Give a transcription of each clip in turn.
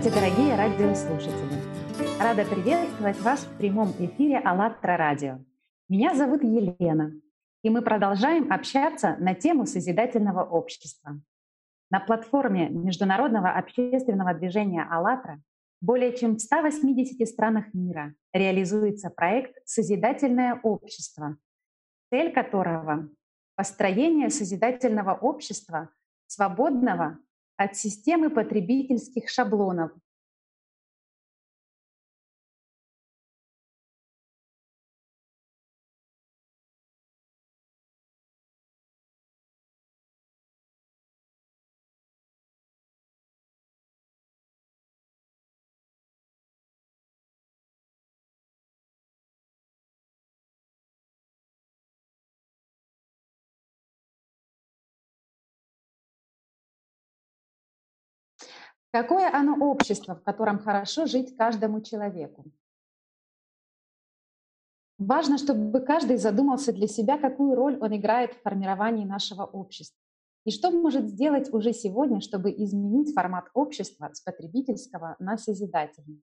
Здравствуйте, дорогие радиослушатели! Рада приветствовать вас в прямом эфире АЛЛАТРА Радио. Меня зовут Елена, и мы продолжаем общаться на тему созидательного общества. На платформе Международного общественного движения «АЛЛАТРА» более чем в 180 странах мира реализуется проект «Созидательное общество», цель которого — построение созидательного общества, свободного от системы потребительских шаблонов, Какое оно общество, в котором хорошо жить каждому человеку? Важно, чтобы каждый задумался для себя, какую роль он играет в формировании нашего общества. И что может сделать уже сегодня, чтобы изменить формат общества с потребительского на созидательный.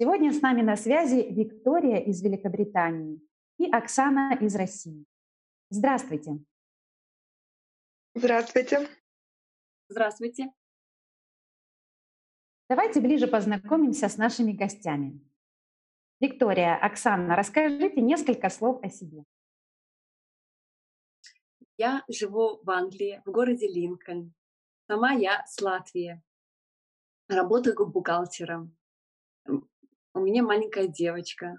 Сегодня с нами на связи Виктория из Великобритании и Оксана из России. Здравствуйте. Здравствуйте. Здравствуйте. Давайте ближе познакомимся с нашими гостями. Виктория, Оксана, расскажите несколько слов о себе. Я живу в Англии, в городе Линкольн. Сама я с Латвии. Работаю бухгалтером. У меня маленькая девочка.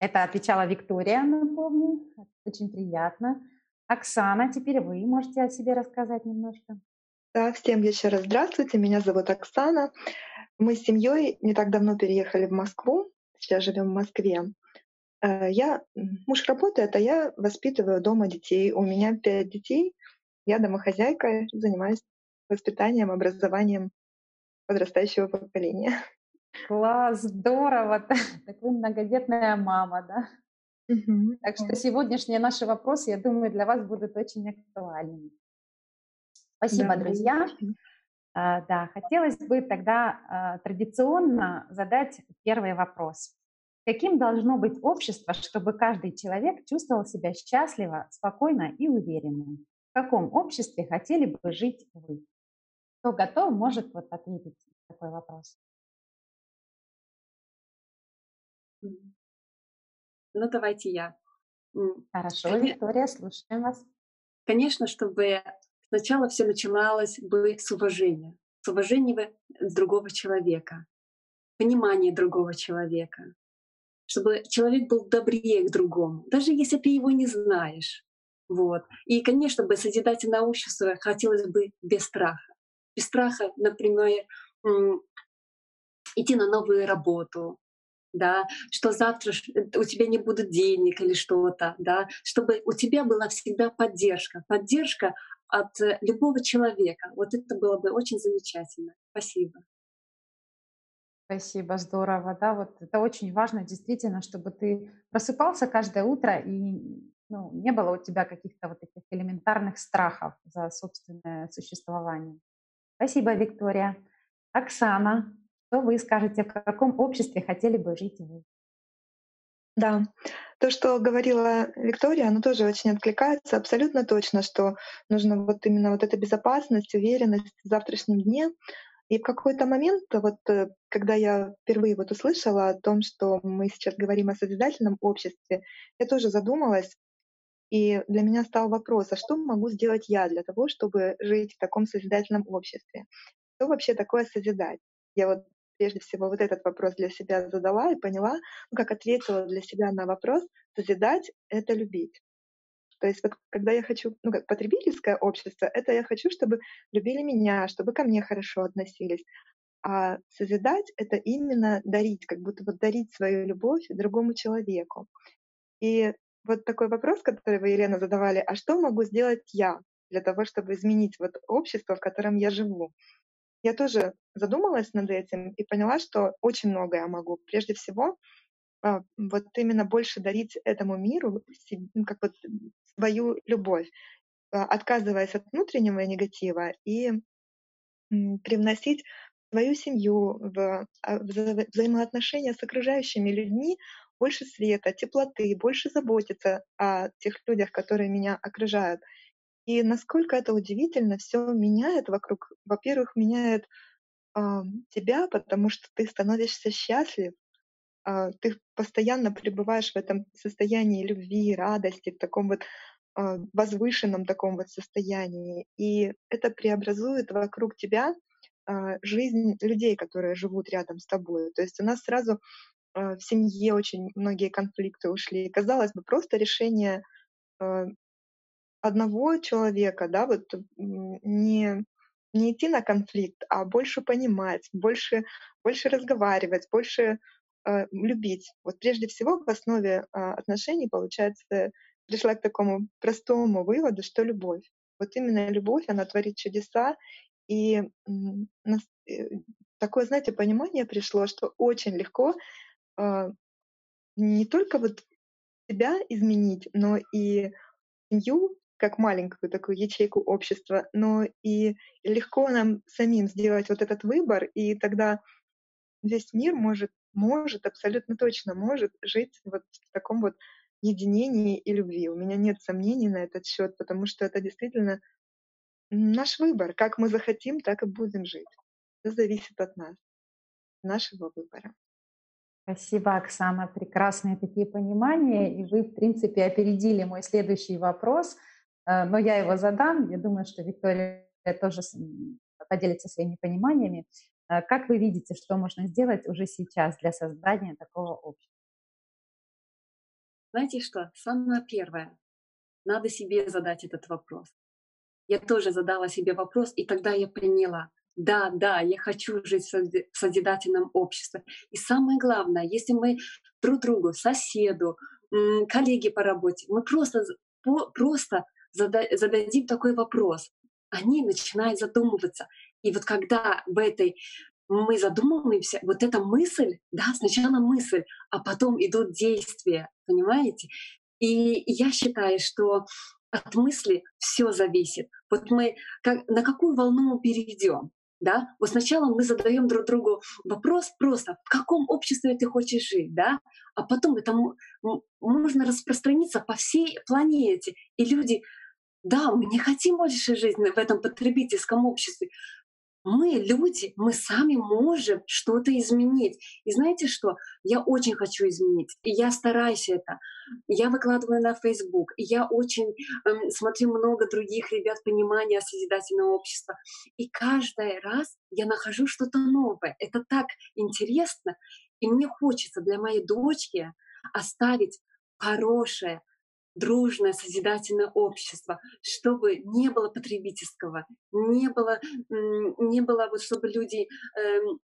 Это отвечала Виктория, напомню. Очень приятно. Оксана, теперь вы можете о себе рассказать немножко. Да, всем еще раз здравствуйте. Меня зовут Оксана. Мы с семьей не так давно переехали в Москву. Сейчас живем в Москве. Э, я, муж работает, а я воспитываю дома детей. У меня пять детей. Я домохозяйка, занимаюсь воспитанием, образованием подрастающего поколения. Класс, здорово! Так вы многодетная мама, да? Угу. Так что сегодняшние наши вопросы, я думаю, для вас будут очень актуальными. Спасибо, да, друзья. А, да, хотелось бы тогда а, традиционно задать первый вопрос. Каким должно быть общество, чтобы каждый человек чувствовал себя счастливо, спокойно и уверенно? В каком обществе хотели бы жить вы? Кто готов, может вот ответить на такой вопрос. Ну, давайте я. Хорошо, Виктория, слушаем вас. Конечно, чтобы Сначала все начиналось бы с уважения, с уважения другого человека, понимания другого человека, чтобы человек был добрее к другому, даже если ты его не знаешь. Вот. И, конечно, бы созидательное общество хотелось бы без страха. Без страха, например, идти на новую работу, да, что завтра у тебя не будет денег или что-то, да, чтобы у тебя была всегда поддержка, поддержка от э, любого человека. Вот это было бы очень замечательно. Спасибо. Спасибо, здорово, да, вот это очень важно действительно, чтобы ты просыпался каждое утро и ну, не было у тебя каких-то вот таких элементарных страхов за собственное существование. Спасибо, Виктория. Оксана, что вы скажете, в каком обществе хотели бы жить вы? Да, то, что говорила Виктория, оно тоже очень откликается. Абсолютно точно, что нужно вот именно вот эта безопасность, уверенность в завтрашнем дне. И в какой-то момент, вот э, когда я впервые вот услышала о том, что мы сейчас говорим о созидательном обществе, я тоже задумалась, и для меня стал вопрос, а что могу сделать я для того, чтобы жить в таком созидательном обществе? Что вообще такое созидать? Я вот прежде всего вот этот вопрос для себя задала и поняла, ну, как ответила для себя на вопрос, созидать — это любить. То есть вот когда я хочу, ну как потребительское общество, это я хочу, чтобы любили меня, чтобы ко мне хорошо относились. А созидать — это именно дарить, как будто вот дарить свою любовь другому человеку. И вот такой вопрос, который вы, Елена, задавали, а что могу сделать я для того, чтобы изменить вот общество, в котором я живу? Я тоже задумалась над этим и поняла, что очень многое могу. Прежде всего, а, вот именно больше дарить этому миру ну, как вот свою любовь, а, отказываясь от внутреннего негатива и привносить свою семью, в а, вза взаимоотношения с окружающими людьми больше света, теплоты, больше заботиться о тех людях, которые меня окружают. И насколько это удивительно, все меняет вокруг. Во-первых, меняет а, тебя, потому что ты становишься счастлив, а, ты постоянно пребываешь в этом состоянии любви, радости, в таком вот а, возвышенном таком вот состоянии. И это преобразует вокруг тебя а, жизнь людей, которые живут рядом с тобой. То есть у нас сразу в семье очень многие конфликты ушли. Казалось бы, просто решение одного человека, да, вот не, не идти на конфликт, а больше понимать, больше, больше разговаривать, больше э, любить. Вот прежде всего в основе э, отношений, получается, пришла к такому простому выводу, что любовь. Вот именно любовь, она творит чудеса, и э, такое, знаете, понимание пришло, что очень легко э, не только вот себя изменить, но и семью, как маленькую такую ячейку общества, но и легко нам самим сделать вот этот выбор, и тогда весь мир может, может, абсолютно точно может жить вот в таком вот единении и любви. У меня нет сомнений на этот счет, потому что это действительно Наш выбор. Как мы захотим, так и будем жить. Это зависит от нас, нашего выбора. Спасибо, Оксана. Прекрасные такие понимания. И вы, в принципе, опередили мой следующий вопрос, но я его задам. Я думаю, что Виктория тоже поделится своими пониманиями. Э, как вы видите, что можно сделать уже сейчас для создания такого общества? Знаете что? Самое первое. Надо себе задать этот вопрос я тоже задала себе вопрос, и тогда я поняла, да, да, я хочу жить в созидательном обществе. И самое главное, если мы друг другу, соседу, коллеге по работе, мы просто, просто зададим такой вопрос, они начинают задумываться. И вот когда в этой мы задумываемся, вот эта мысль, да, сначала мысль, а потом идут действия, понимаете? И я считаю, что от мысли все зависит. Вот мы как, на какую волну мы перейдем. Да? Вот сначала мы задаем друг другу вопрос просто, в каком обществе ты хочешь жить, да? а потом это можно распространиться по всей планете. И люди, да, мы не хотим больше жить в этом потребительском обществе, мы, люди, мы сами можем что-то изменить. И знаете что? Я очень хочу изменить, и я стараюсь это. Я выкладываю на Facebook, и я очень эм, смотрю много других ребят понимания созидательного общества. И каждый раз я нахожу что-то новое. Это так интересно. И мне хочется для моей дочки оставить хорошее, дружное, созидательное общество, чтобы не было потребительского, не было, не было вот, чтобы люди эм,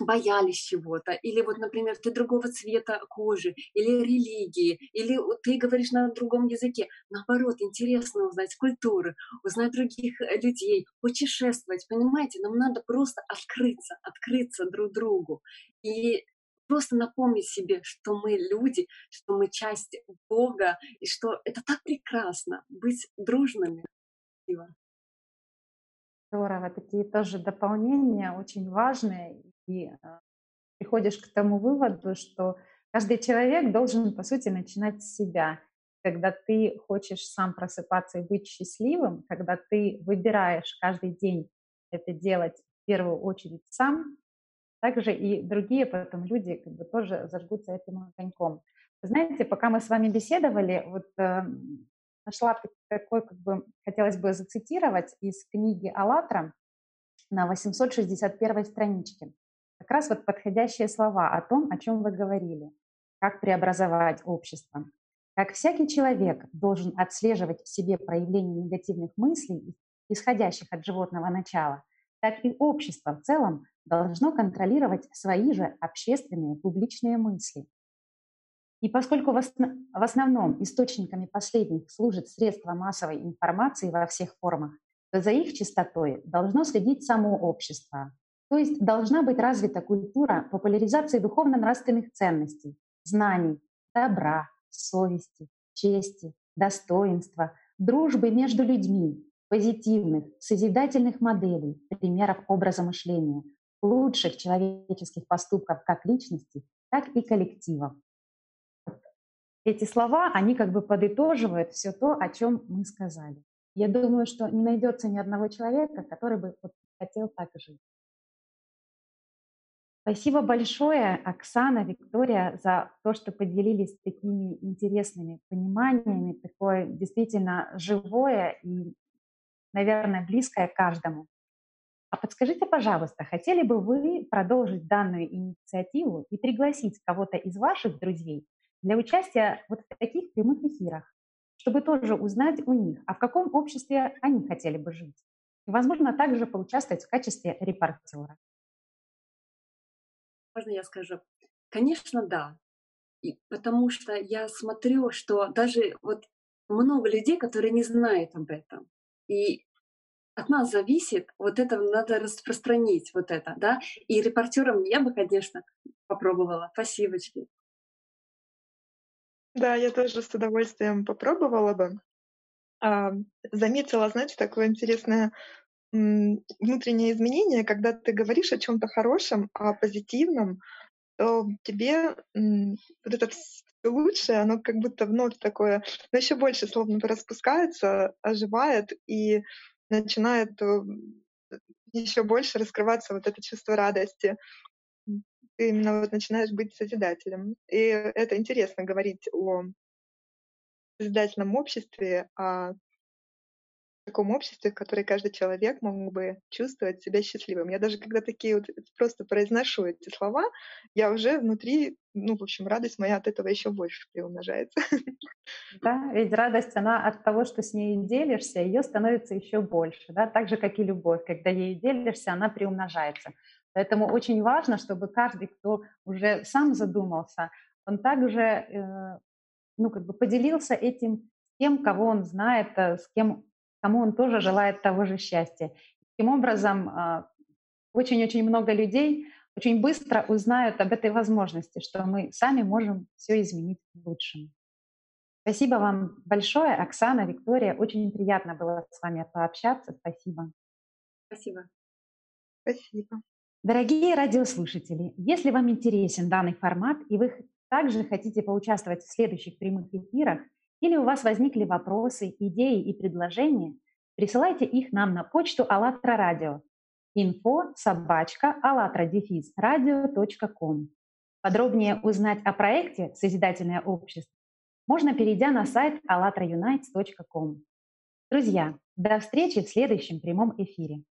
боялись чего-то, или вот, например, ты другого цвета кожи, или религии, или ты говоришь на другом языке. Наоборот, интересно узнать культуры, узнать других э, людей, путешествовать, понимаете? Нам надо просто открыться, открыться друг другу. И просто напомнить себе, что мы люди, что мы часть Бога, и что это так прекрасно быть дружными. Здорово, такие тоже дополнения очень важные. И э, приходишь к тому выводу, что каждый человек должен, по сути, начинать с себя. Когда ты хочешь сам просыпаться и быть счастливым, когда ты выбираешь каждый день это делать в первую очередь сам, также и другие потом люди как бы тоже зажгутся этим огоньком. Знаете, пока мы с вами беседовали, вот э, нашла такой, как бы, хотелось бы зацитировать из книги «АЛЛАТРА» на 861 страничке. Как раз вот подходящие слова о том, о чем вы говорили. Как преобразовать общество. Как всякий человек должен отслеживать в себе проявление негативных мыслей, исходящих от животного начала, так и общество в целом должно контролировать свои же общественные публичные мысли. И поскольку в, основном источниками последних служат средства массовой информации во всех формах, то за их чистотой должно следить само общество. То есть должна быть развита культура популяризации духовно-нравственных ценностей, знаний, добра, совести, чести, достоинства, дружбы между людьми, позитивных, созидательных моделей, примеров образа мышления, лучших человеческих поступков как личности, так и коллективов. Эти слова, они как бы подытоживают все то, о чем мы сказали. Я думаю, что не найдется ни одного человека, который бы хотел так жить. Спасибо большое, Оксана, Виктория, за то, что поделились такими интересными пониманиями, такое действительно живое и, наверное, близкое каждому. А подскажите, пожалуйста, хотели бы вы продолжить данную инициативу и пригласить кого-то из ваших друзей для участия вот в таких прямых эфирах, чтобы тоже узнать у них, а в каком обществе они хотели бы жить? И, возможно, также поучаствовать в качестве репортера. Можно я скажу? Конечно, да. И потому что я смотрю, что даже вот много людей, которые не знают об этом. И от нас зависит, вот это надо распространить, вот это, да. И репортером я бы, конечно, попробовала. Спасибочки. Да, я тоже с удовольствием попробовала бы. А, заметила, знаете, такое интересное внутреннее изменение, когда ты говоришь о чем-то хорошем, о позитивном, то тебе вот это лучшее, оно как будто вновь такое, но еще больше словно распускается, оживает и начинает э, еще больше раскрываться вот это чувство радости. Ты именно вот начинаешь быть созидателем. И это интересно говорить о созидательном обществе, о таком обществе, в котором каждый человек мог бы чувствовать себя счастливым. Я даже когда такие вот просто произношу эти слова, я уже внутри, ну, в общем, радость моя от этого еще больше приумножается. Да, ведь радость, она от того, что с ней делишься, ее становится еще больше, да, так же, как и любовь. Когда ей делишься, она приумножается. Поэтому очень важно, чтобы каждый, кто уже сам задумался, он также, э, ну, как бы поделился этим тем, кого он знает, э, с кем кому он тоже желает того же счастья. Таким образом, а, очень-очень много людей очень быстро узнают об этой возможности, что мы сами можем все изменить к лучшему. Спасибо вам большое, Оксана, Виктория. Очень приятно было с вами пообщаться. Спасибо. Спасибо. Спасибо. Дорогие радиослушатели, если вам интересен данный формат и вы также хотите поучаствовать в следующих прямых эфирах, или у вас возникли вопросы, идеи и предложения, присылайте их нам на почту АЛЛАТРА радио info собачка radio.com. Подробнее узнать о проекте «Созидательное общество» можно, перейдя на сайт allatraunites.com. Друзья, до встречи в следующем прямом эфире.